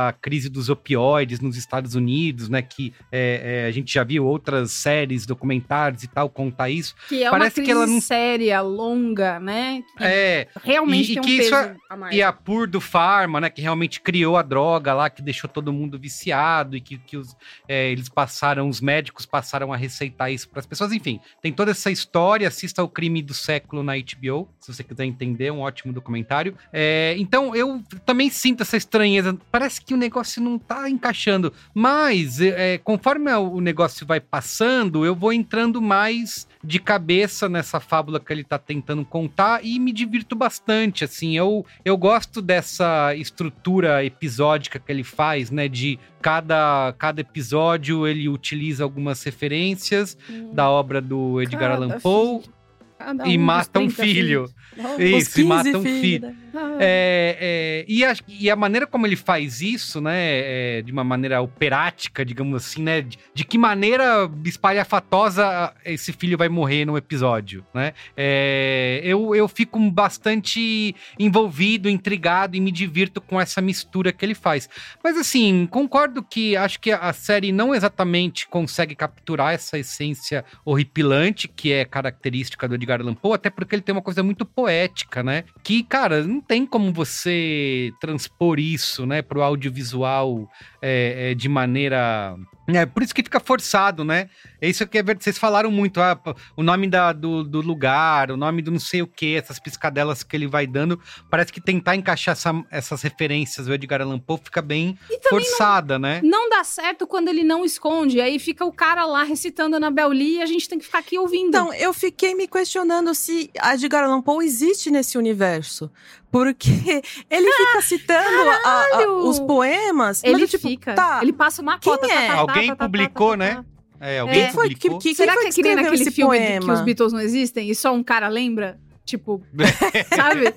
a crise dos opioides nos Estados Unidos, né? Que é, é, a gente já viu outras séries, documentários e tal contar isso. Que é Parece uma crise que ela não- séria, longa, né? Que É, realmente e, tem um que peso é, a mais. e a Pur do Pharma, né, que realmente criou a droga lá, que deixou todo mundo viciado e que, que os, é, eles passaram, os médicos passaram a receitar isso para as pessoas. Enfim, tem toda essa história. Assista o Crime do Século na HBO, se você quiser entender, um ótimo documentário. É, então eu também sinto essa estranheza. Parece que o negócio não tá encaixando, mas é, conforme o negócio vai passando, eu vou entrando mais de cabeça nessa fábula que ele tá tentando contar e me divirto bastante, assim, eu, eu gosto dessa estrutura episódica que ele faz, né, de cada, cada episódio ele utiliza algumas referências da obra do Edgar Allan Poe Cada e um dos mata um 30 filho. filhos. Isso, e 15 mata um filhos, filho. né? É, é, e, a, e a maneira como ele faz isso, né, é, de uma maneira operática, digamos assim, né, de, de que maneira espalhafatosa esse filho vai morrer no episódio, né? É, eu, eu fico bastante envolvido, intrigado e me divirto com essa mistura que ele faz. Mas assim, concordo que acho que a série não exatamente consegue capturar essa essência horripilante que é característica do Edgar Allan Poe, até porque ele tem uma coisa muito poética, né? Que, cara, não tem como você transpor isso, né, pro audiovisual é, é, de maneira. É, por isso que fica forçado, né? É isso que é verdade. Vocês falaram muito, ah, o nome da, do, do lugar, o nome do não sei o que, essas piscadelas que ele vai dando. Parece que tentar encaixar essa- essas referências do Edgar Allan Poe fica bem forçada, né? Não dá certo quando ele não esconde. Aí fica o cara lá recitando Anabel Lee e a gente tem que ficar aqui ouvindo. Então, eu fiquei me questionando se a Edgar Allan Poe existe nesse universo. Porque ele fica citando a- a- os poemas. ele mas, tipo, fica. tá, Ele passa uma cota. Quem é? tá, tá, Alguém tá, tá, tá, publicou, tá, tá, né? tá. É, alguém É. foi que- que- Será que é que nem naquele filme de que os Beatles não existem e só um cara lembra? Tipo, sabe?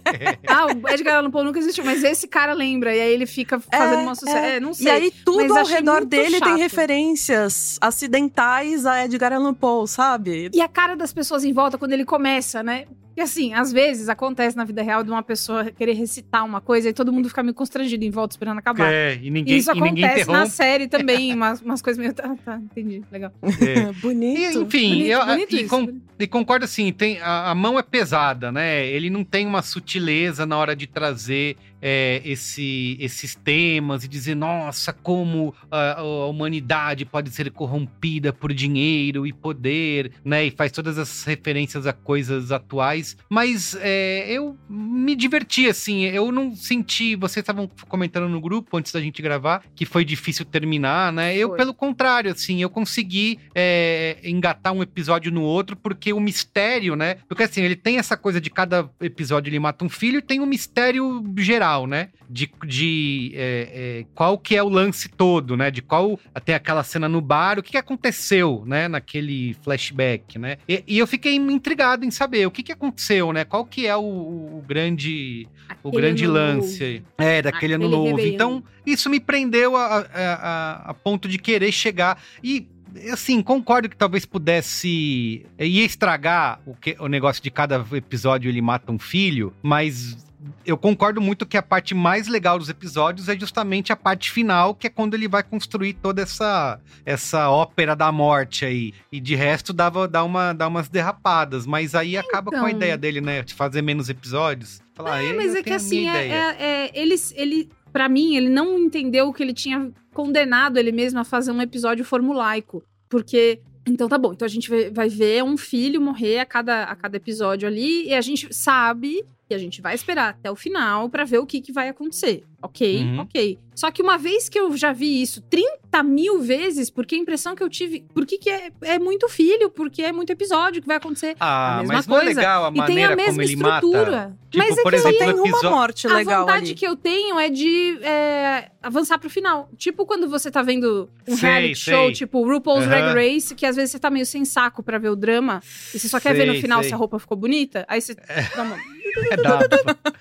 Ah, o Edgar Allan Poe nunca existiu, mas esse cara lembra. E aí ele fica fazendo uma sucesso. É, não sei. E aí mas tudo ao redor dele chato. tem referências acidentais a Edgar Allan Poe, sabe? E a cara das pessoas em volta quando ele começa, né? E assim, às vezes acontece na vida real de uma pessoa querer recitar uma coisa e todo mundo fica meio constrangido em volta esperando acabar. É, e E ninguém, isso e ninguém acontece na série também, umas, umas coisas meio. Tá, tá, entendi. Legal. É. Bonito. E, enfim, Bonito, eu, bonito e, bonito. e concordo assim, tem, a, a mão é pesada, né? Ele não tem uma sutileza na hora de trazer é, esse, esses temas e dizer, nossa, como a, a humanidade pode ser corrompida por dinheiro e poder, né? E faz todas essas referências a coisas atuais. Mas é, eu me diverti, assim, eu não senti. Vocês estavam comentando no grupo antes da gente gravar que foi difícil terminar, né? Eu, Foi. pelo contrário, assim, eu consegui é, engatar um episódio no outro, porque o mistério, né? Porque assim, ele tem essa coisa de cada episódio ele mata um filho e tem um mistério geral, né? De, de é, é, qual que é o lance todo, né? De qual até aquela cena no bar, o que, que aconteceu, né? Naquele flashback, né? E, e eu fiquei intrigado em saber o que, que aconteceu, né? Qual que é o, o grande o grande lance aí. É, daquele ano novo. Então, isso me prendeu a, a, a- a ponto de querer chegar. E, assim, concordo que talvez pudesse. ia estragar o, que, o negócio de cada episódio ele mata um filho, mas. Eu concordo muito que a parte mais legal dos episódios é justamente a parte final, que é quando ele vai construir toda essa essa ópera da morte aí. E de resto dava dá uma dá umas derrapadas, mas aí acaba com a Então. ideia dele, né, de fazer menos episódios. Falar, É, "Ei, mas é que assim, é, ideia." é- é- ele, ele, pra mim, ele não entendeu que ele tinha condenado ele mesmo a fazer um episódio formulaico. Porque. Então tá bom, então a gente vai- vai ver um filho morrer a cada, a cada episódio ali, e a gente sabe E a gente vai esperar até o final pra ver o que, que vai acontecer. Ok, Uhum. ok. Só que uma vez que eu já vi isso 30 mil vezes, porque a impressão que eu tive. Por que, é, é muito filho? Porque é muito episódio que vai acontecer. Ah, a mesma mas não é coisa. legal a e tem maneira a mesma como ele mata. estrutura. Tipo, mas é por que exemplo, aí Tem uma morte a legal vontade ali. que eu tenho é de é, avançar pro final. Tipo quando você tá vendo um Sei, reality sei. show, tipo RuPaul's Aham. Drag Race, que às vezes você tá meio sem saco pra ver o drama e você só quer ver no Sei, final sei. se a roupa ficou bonita. Aí você dá uma. É da-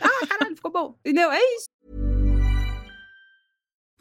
Ah, caralho, ficou bom. Entendeu? É isso.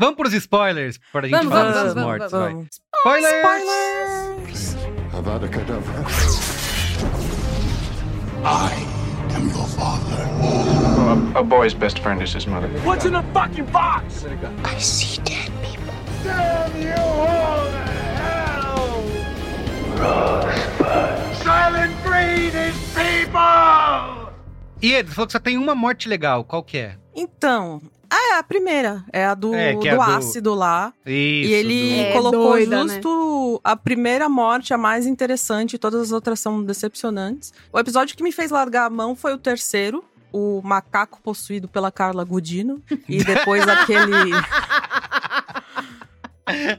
Vamos pros spoilers, pra gente Vamos, falar vamos, dessas vamos, mortes, vamos, vai. vamos. Spoilers! Spoilers! Avada Kedavra. I am your father. A, a boy's best friend is his mother. What's in the fucking box? I see dead people. Damn you all to hell! Silent breed is people! E ele falou que só tem uma morte legal, qual que é? Então, ah, é a primeira. É a do, É, que é do do- ácido lá. Isso. e ele É colocou doida, justo a primeira morte, a mais interessante, todas as outras são decepcionantes. O episódio que me fez largar a mão foi o terceiro, o macaco possuído pela Carla Gudino. E depois aquele.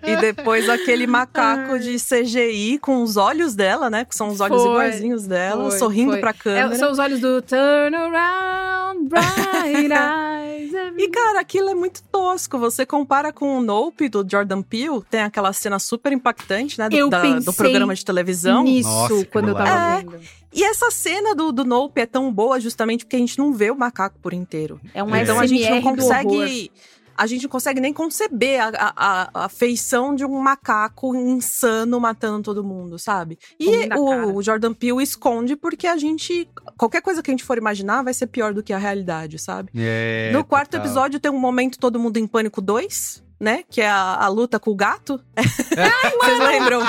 E depois aquele macaco de CGI com os olhos dela, né? Que são os olhos Foi, iguaizinhos dela, foi, sorrindo foi. pra câmera. É, são os olhos do Turn Around, Bright Eyes. E, cara, aquilo é muito tosco. Você compara com o Nope do Jordan Peele, tem aquela cena super impactante, né? Do, Eu da- do programa de televisão. Nisso, Nossa, quando eu tava lá. vendo. E essa cena do, do Nope é tão boa justamente porque a gente não vê o macaco por inteiro. É um É. Então a gente não consegue. A gente não consegue nem conceber a, a, a- feição de um macaco insano matando todo mundo, sabe? E o, o Jordan Peele esconde porque a gente. Qualquer coisa que a gente for imaginar vai ser pior do que a realidade, sabe? É, no quarto total. episódio tem um momento Todo Mundo em Pânico 2, né? Que é a, a luta com o gato. Vocês lembram?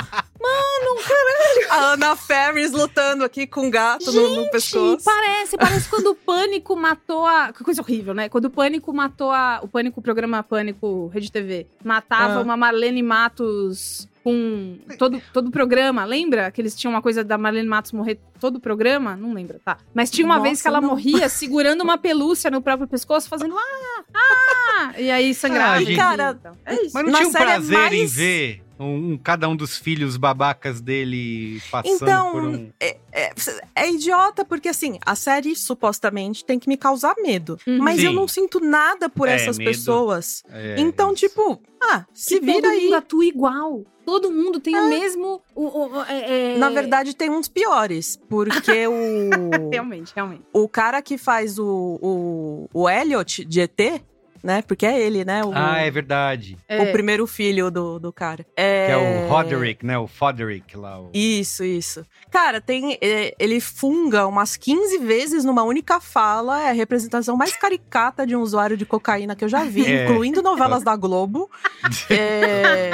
Caralho! A Ana Ferris lutando aqui com o gato no, no pescoço. Parece, parece quando o Pânico matou a. Que coisa horrível, né? Quando o Pânico matou a. O Pânico, o programa Pânico Rede TV, matava Ah. uma Marlene Matos com todo, todo o programa. Lembra que eles tinham uma coisa da Marlene Matos morrer todo o programa? Não lembra, tá. Mas tinha uma Nossa, vez que ela não. morria segurando uma pelúcia no próprio pescoço, fazendo ah, ah! E aí sangrava. Ah, gente. Cara, então. é isso. Mas não Na tinha um prazer em mais- ver um, cada um dos filhos babacas dele passando Então, por um... é, é- é idiota, porque assim, a série supostamente tem que me causar medo. Uhum. Mas eu Sim. não sinto nada por É, essas medo. pessoas. É, então, isso. tipo, ah, se Que vira todo aí. mundo atua igual. Todo mundo tem o mesmo. o- o- o- é- é- Na verdade, tem uns piores. Porque o. Realmente, realmente. o cara que faz o, o, o Elliot de ET, né? Porque é ele, né? O, Ah, é verdade. É. o primeiro filho do, do cara. É... Que é o Roderick, né? O Foderick lá. O... Isso, isso. Cara, tem. é, Ele funga umas 15 vezes numa única fala. É a representação mais caricata de um usuário de cocaína que eu já vi, É. incluindo novelas da Globo. É,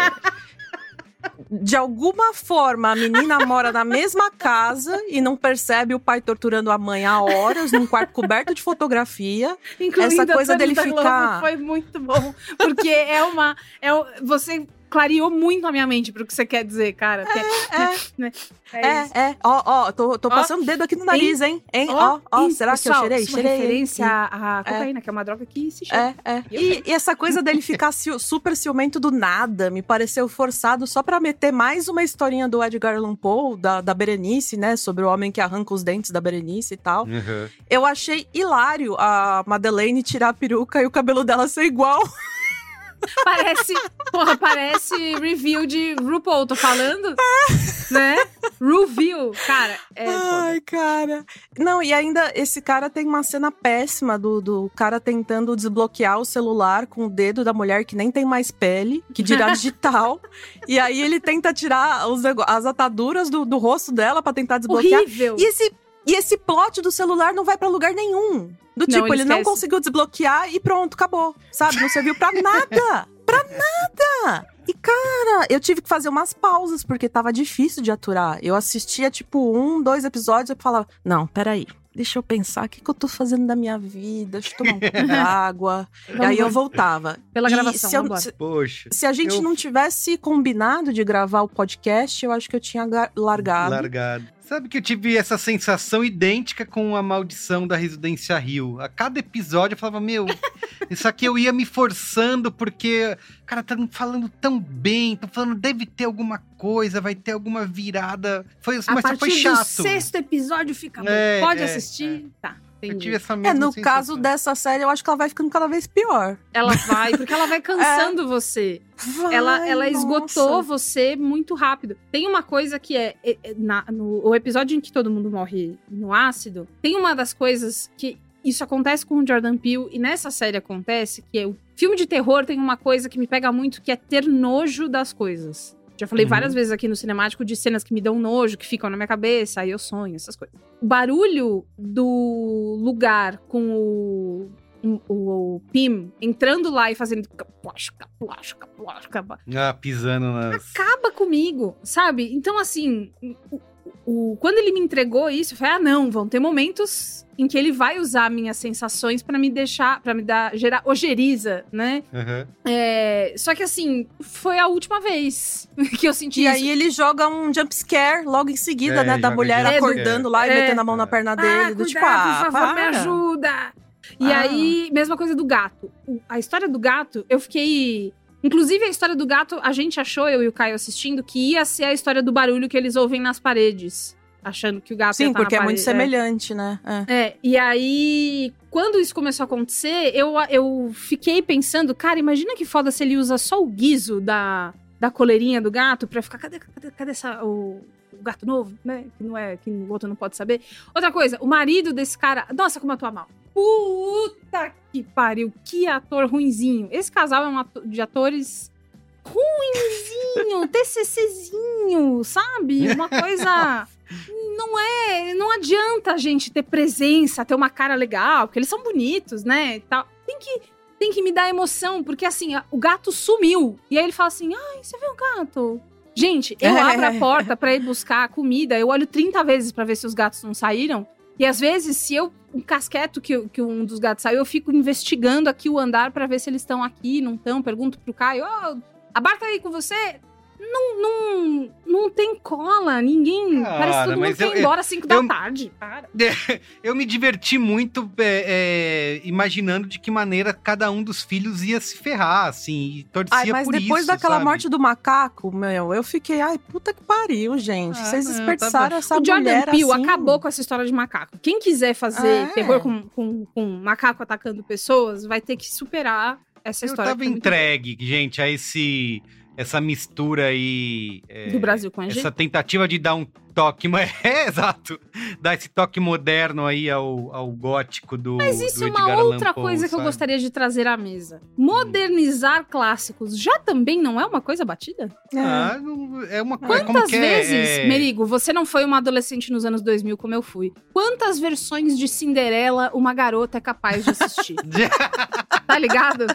De alguma forma, a menina mora na mesma casa e não percebe o pai torturando a mãe há horas, num quarto coberto de fotografia. Incluindo Essa coisa dele ficar- Foi muito bom. Porque é uma. É, você clareou muito a minha mente pro que você quer dizer, cara. É, é, é, isso. é. Ó, ó, tô, tô passando o dedo aqui no nariz, hein? Hein? Ó, ó, será que eu cheirei? isso é Cheirei. referência à à cocaína, que é uma droga que se cheira. É, é. E, e essa coisa dele ficar super ciumento do nada me pareceu forçado só pra meter mais uma historinha do Edgar Allan Poe, da, da Berenice, né? Sobre o homem que arranca os dentes da Berenice e tal. Uhum. Eu achei hilário a Madeleine tirar a peruca e o cabelo dela ser igual. Parece, porra, parece review de RuPaul, tô falando? né? Review, cara, é. Ai, cara. Não, e ainda esse cara tem uma cena péssima do, do cara tentando desbloquear o celular com o dedo da mulher que nem tem mais pele, que dirá digital. e aí ele tenta tirar os, as ataduras do, do rosto dela pra tentar desbloquear. Horrível. E esse, e esse plot do celular não vai pra lugar nenhum. Do Não, tipo, ele ele não conseguiu desbloquear e pronto, acabou. Sabe? Não serviu pra nada. pra nada. E, cara, eu tive que fazer umas pausas, porque tava difícil de aturar. Eu assistia, tipo, um, dois episódios e falava: Não, peraí. Deixa eu pensar o que, que eu tô fazendo da minha vida. Deixa eu tomar um pouco d'água. E aí eu voltava. Pela E gravação, se, eu- se- Poxa. se a gente eu- não tivesse combinado de gravar o podcast, eu acho que eu tinha ga- largado. Largado. Sabe que eu tive essa sensação idêntica com a maldição da Residência Rio. A cada episódio eu falava, meu, isso aqui eu ia me forçando porque, cara, tá falando tão bem, tá falando, deve ter alguma coisa, vai ter alguma virada. Foi, A mas partir foi do chato. sexto episódio fica bom. É, Pode é, assistir? Tá, Eu entendi. tive essa É, mesma no sensação. caso dessa série, eu acho que ela vai ficando cada vez pior. Ela vai, porque ela vai cansando você. Vai, ela, ela nossa. esgotou você muito rápido. Tem uma coisa que é, é- é na- no o episódio em que todo mundo morre no ácido, tem uma das coisas que isso acontece com o Jordan Peele e nessa série acontece que é o filme de terror tem uma coisa que me pega muito que é ter nojo das coisas. Já falei Uhum. várias vezes aqui no cinemático de cenas que me dão nojo, que ficam na minha cabeça, aí eu sonho, essas coisas. O barulho do lugar com o, o, o Pim entrando lá e fazendo caplash, caplash, caplash, Ah, pisando nas... acaba comigo, sabe? Então, assim, o, o- quando ele me entregou isso, eu falei, ah, não, vão ter momentos em que ele vai usar minhas sensações pra me deixar, pra me dar, gerar ojeriza, né? Aham. É, só que, assim, foi a última vez que eu senti E isso. aí ele joga um jump scare logo em seguida, É, né? Da mulher acordando lá e É. metendo a mão na perna dele. ah, do cuidado, tipo, ah, por favor, me para. ajuda. E Ah. aí, mesma coisa do gato. A história do gato, eu fiquei... Inclusive, a história do gato, a gente achou, eu e o Caio assistindo, que ia ser a história do barulho que eles ouvem nas paredes. Achando que o gato ia Sim, porque é muito parede. semelhante, né? É. É, e aí, quando isso começou a acontecer, eu, eu fiquei pensando, cara, imagina que foda se ele usa só o guizo da, da coleirinha do gato pra ficar, cadê, cadê, cadê essa, o, o gato novo, né? Que não é, que o outro não pode saber. Outra coisa, o marido desse cara, nossa, como eu tô a mal. Puta que pariu, que ator ruinzinho. Esse casal é um ato- de atores ruinzinho, TCCzinho, sabe? Uma coisa... Não é, não adianta a gente ter presença, ter uma cara legal, porque eles são bonitos, né? e tal. Tem que tem que me dar emoção, porque assim, o gato sumiu. E aí ele fala assim: "Ai, você viu o gato?" Gente, eu abro a porta pra ir buscar a comida, eu olho 30 vezes pra ver se os gatos não saíram. E às vezes, se eu um casqueto que, que um dos gatos saiu, eu fico investigando aqui o andar pra ver se eles estão aqui, não estão. Pergunto pro Caio: "Ô, a Bar tá aí com você?" Não, não, não tem cola, ninguém. Cara, parece que todo mundo eu- ir embora às 5 da eu- tarde. Para. Eu me diverti muito é, é, imaginando de que maneira cada um dos filhos ia se ferrar, assim, e torcia Ai, mas por depois isso, daquela sabe? morte do macaco, meu, eu fiquei, ai, puta que pariu, gente. Ah, Vocês não, desperdiçaram tá essa o Jordan mulher Peele assim. acabou com essa história de macaco. Quem quiser fazer É. terror com, com, com macaco atacando pessoas, vai ter que superar essa Eu história. tava foi muito entregue, gente, a esse essa mistura aí. é. Do Brasil com a gente. essa tentativa de dar um toque, mas é exato, dar esse toque moderno aí ao, ao gótico do. Mas isso do é uma outra coisa que eu sabe? gostaria de trazer à mesa. Modernizar clássicos já também não é uma coisa batida? Ah, não- é uma coisa. como Quantas que é, vezes, é... Merigo, você não foi uma adolescente nos anos 2000 como eu fui? Quantas versões de Cinderela uma garota é capaz de assistir? tá ligado?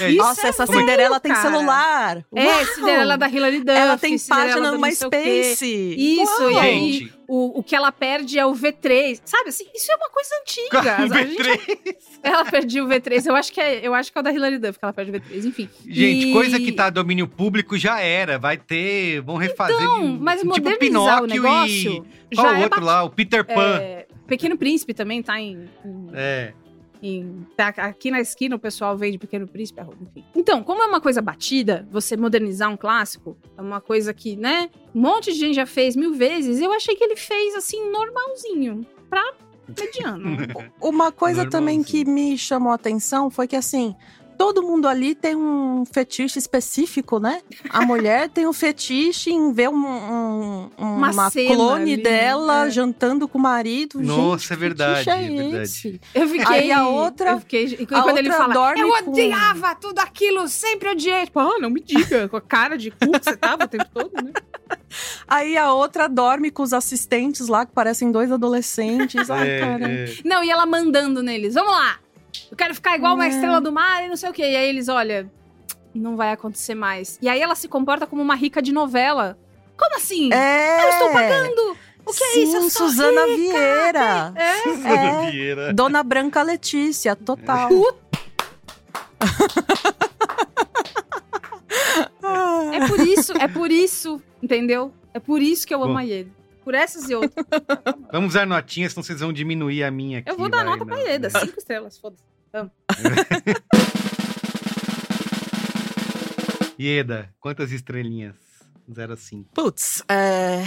É, Isso Nossa, é essa Cinderela tem cara. celular. É, Uau! Cinderela da Hilary Duff. Ela tem Cinderela página no. MySpace. Isso, Uau! e aí Gente. o, o que ela perde é o V3. Sabe assim, isso é uma coisa antiga. Gente- V3. ela perdia o V3. Eu acho que é, eu acho que é o da Hilary Duff que ela perde o V3, enfim. Gente, E- coisa que tá domínio público já era. Vai ter. Vão refazer. Então, mas tipo modernizar o Pinóquio negócio e. Qual já o é outro bati- lá? O Peter Pan. É, Pequeno Príncipe também tá em, em- É. em- tá aqui na esquina o pessoal vende Pequeno Príncipe, arroba, enfim. Então, como é uma coisa batida, você modernizar um clássico, é uma coisa que, né, um monte de gente já fez mil vezes, eu achei que ele fez, assim, normalzinho, pra mediano. Uma coisa também que me chamou a atenção foi que, assim, todo mundo ali tem um fetiche específico, né? A mulher tem um fetiche em ver um- um- Uma uma, clone ali, dela é. jantando com o marido. Nossa, Gente, é que verdade, fetiche é verdade. Eu fiquei. Aí a outra- Eu fiquei, e a quando ele fala, dorme eu com- odiava tudo aquilo, sempre odiei. Tipo, ah, não me diga, com a cara de cu que você tava o tempo todo, né? Aí a outra dorme com os assistentes lá, que parecem dois adolescentes. Ai, É, cara. é. Não, e ela mandando neles, vamos lá, eu quero ficar igual uma É. estrela do mar e não sei o quê. E aí eles, olha, não vai acontecer mais. E aí ela se comporta como uma rica de novela. Como assim? É. Eu estou pagando! O que é Sim, isso? Eu sou Suzana rica. Vieira. É. É. Vieira. Dona Branca Letícia, total. É por isso, é por isso, entendeu? É por isso que eu amo Bom. a Ieda. Por essas e outras. Vamos usar notinhas, senão vocês vão diminuir a minha aqui. Eu vou dar vai, nota não. pra Ieda, cinco estrelas, foda-se. Ieda, quantas estrelinhas? 0 a 5. Putz, é...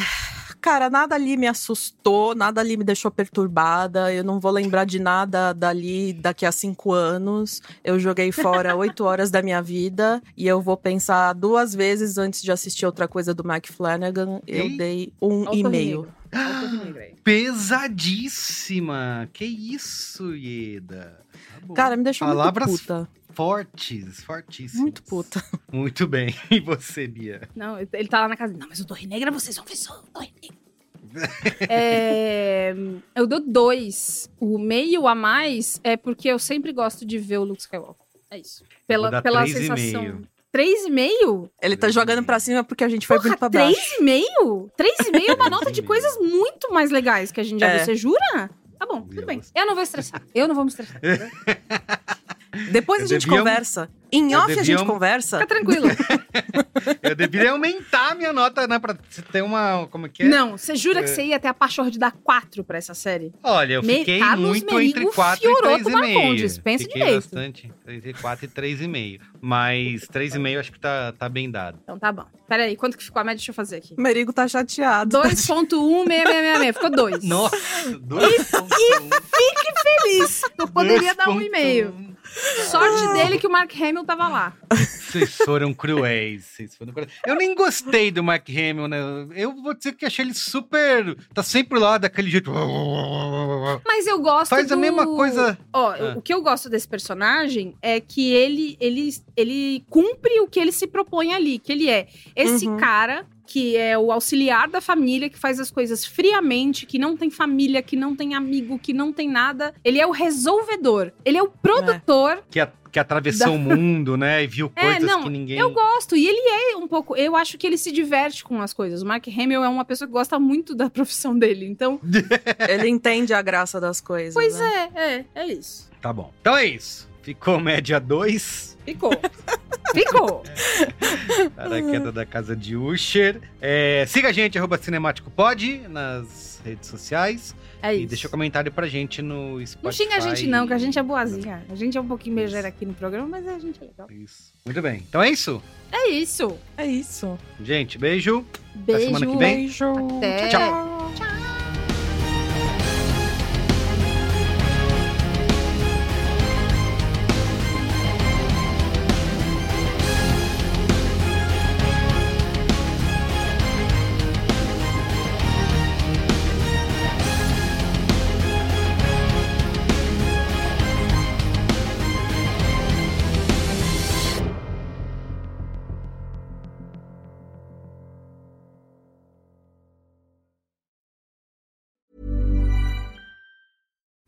Cara, nada ali me assustou, nada ali me deixou perturbada. Eu não vou lembrar de nada dali daqui a cinco anos. Eu joguei fora oito horas da minha vida e eu vou pensar duas vezes antes de assistir outra coisa do Mike Flanagan. Eu Ei. dei um Olha aí. Pesadíssima! Que isso, Ieda? Tá. Cara, me deixou Palavras muito puta. fortes, fortíssimas. Muito puta. Muito bem. E você, Bia? Não, ele tá lá na casa. Não, mas o Torre Negra vocês vão ver só o Torre Negra. É, eu dou dois. O meio a mais é porque eu sempre gosto de ver o Luke Skywalker. É isso. Pela, pela sensação. Meio. Três e meio? Ele tá jogando pra cima porque a gente foi muito pra baixo. Três e meio? Três e meio é uma nota de coisas muito mais legais que a gente já É. viu. Você jura? Tá bom, tudo bem. Eu não vou estressar. Eu não vou me estressar. Depois a gente conversa. Em eu off a gente conversa. Fica tranquilo. Eu deveria aumentar a minha nota, né? Pra ter uma. Como é que é? Não, você jura que É. você ia ter a pachorra de dar quatro pra essa série? Olha, eu fiquei muito Merigo entre 4 e Fioroto 3,5. Marcondes, pensa fiquei direito. bastante. Entre 4 e 3,5. Mas 3,5 acho que tá, tá bem dado. Então tá bom. Pera aí, quanto que ficou a média? Deixa eu fazer aqui. O Merigo tá chateado. 2.1666. Ficou 2. Nossa, E 2,1. fique feliz. Eu poderia dar um e meio. Sorte dele que o Mark Hamill tava lá. Vocês foram cruéis. Vocês foram cruéis. Eu nem gostei do Mark Hamill, né? Eu vou dizer que achei ele super. Tá sempre lá daquele jeito. Mas eu gosto Faz a do- mesma coisa. Ó, Ah. o que eu gosto desse personagem é que ele, ele, ele cumpre o que ele se propõe ali, que ele é esse Uhum. cara que é o auxiliar da família, que faz as coisas friamente, que não tem família, que não tem amigo, que não tem nada. Ele é o resolvedor. Ele é o produtor. Que, a- que atravessou Da- o mundo, né? E viu É, coisas não, que ninguém. eu gosto. E ele é um pouco. Eu acho que ele se diverte com as coisas. O Mark Hamill é uma pessoa que gosta muito da profissão dele. Então, Ele entende a graça das coisas. pois né? é, é, é isso. Tá bom. Então é isso. Ficou média 2 Ficou. Ficou. para a queda da casa de Usher. É, siga a gente, arroba Cinemático Pod, nas redes sociais. É E isso. deixa um comentário pra gente no Spotify. Não xinga a gente, não, que a gente é boazinha. A gente é um pouquinho megera aqui no programa, mas a gente é legal. Isso. Muito bem. Então é isso. É isso. É isso. Gente, beijo. Beijo. semana que vem. Beijo. Até. Tchau. Tchau.